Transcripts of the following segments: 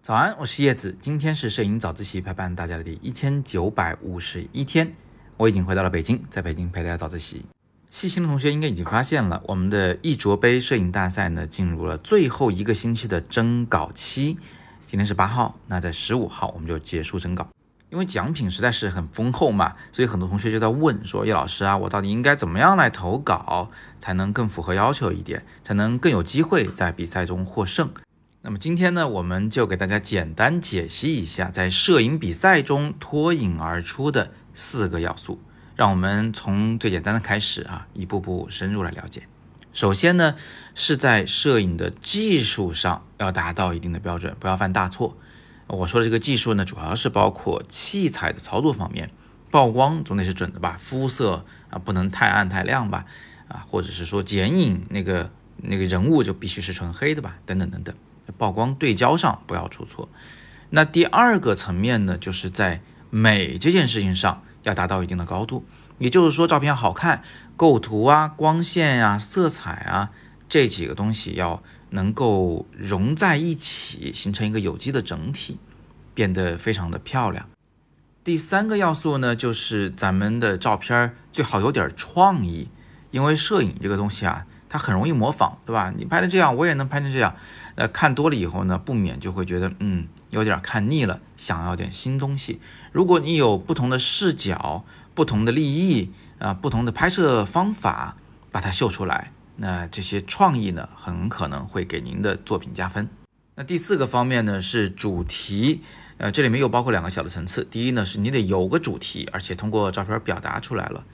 早安，我是叶子，今天是摄影早自习陪伴大家的第一千九百五十一天，我已经回到了北京，在北京陪大家早自习。细心的同学应该已经发现了，我们的一卓杯摄影大赛呢，进入了最后一个星期的征稿期。今天是八号，那在十五号我们就结束征稿。因为奖品实在是很丰厚嘛，所以很多同学就在问说：“叶老师啊，我到底应该怎么样来投稿，才能更符合要求一点，才能更有机会在比赛中获胜？”那么今天呢，我们就给大家简单解析一下，在摄影比赛中脱颖而出的四个要素。让我们从最简单的开始啊，一步步深入来了解。首先呢，是在摄影的技术上要达到一定的标准，不要犯大错。我说的这个技术呢，主要是包括器材的操作方面，曝光总得是准的吧，肤色啊不能太暗太亮吧，啊，或者是说剪影那个那个人物就必须是纯黑的吧，等等等等。曝光对焦上不要出错。那第二个层面呢，就是在美这件事情上要达到一定的高度，也就是说照片好看，构图啊、光线呀、色彩啊这几个东西要能够融在一起，形成一个有机的整体，变得非常的漂亮。第三个要素呢，就是咱们的照片最好有点创意，因为摄影这个东西啊，它很容易模仿，对吧？你拍的这样，我也能拍成这样。呃，看多了以后呢，不免就会觉得，嗯，有点看腻了，想要点新东西。如果你有不同的视角、不同的立意啊、不同的拍摄方法，把它秀出来，那这些创意呢，很可能会给您的作品加分。那第四个方面呢，是主题，呃，这里面又包括两个小的层次。第一呢，是你得有个主题，而且通过照片表达出来了。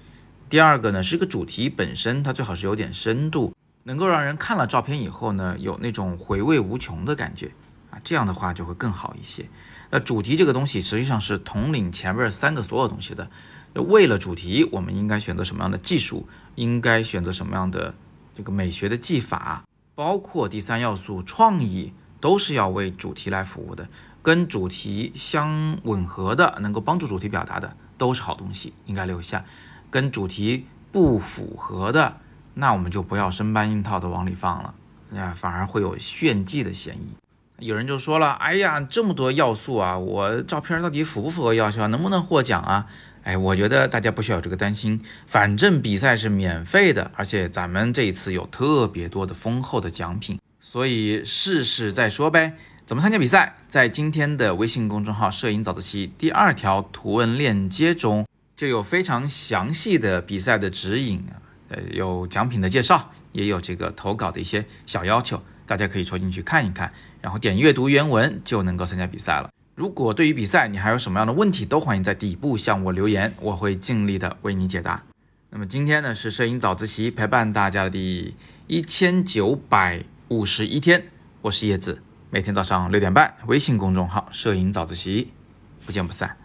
第二个呢，是个主题本身，它最好是有点深度。能够让人看了照片以后呢，有那种回味无穷的感觉啊，这样的话就会更好一些。那主题这个东西实际上是统领前面三个所有东西的。为了主题，我们应该选择什么样的技术？应该选择什么样的这个美学的技法？包括第三要素创意，都是要为主题来服务的。跟主题相吻合的，能够帮助主题表达的，都是好东西，应该留下。跟主题不符合的。那我们就不要生搬硬套的往里放了，呀，反而会有炫技的嫌疑。有人就说了，哎呀，这么多要素啊，我照片到底符不符合要求啊，能不能获奖啊？哎，我觉得大家不需要这个担心，反正比赛是免费的，而且咱们这一次有特别多的丰厚的奖品，所以试试再说呗。怎么参加比赛？在今天的微信公众号“摄影早自习”第二条图文链接中，就有非常详细的比赛的指引。呃，有奖品的介绍，也有这个投稿的一些小要求，大家可以戳进去看一看，然后点阅读原文就能够参加比赛了。如果对于比赛你还有什么样的问题，都欢迎在底部向我留言，我会尽力的为你解答。那么今天呢是摄影早自习陪伴大家的第一千九百五十一天，我是叶子，每天早上六点半，微信公众号“摄影早自习”，不见不散。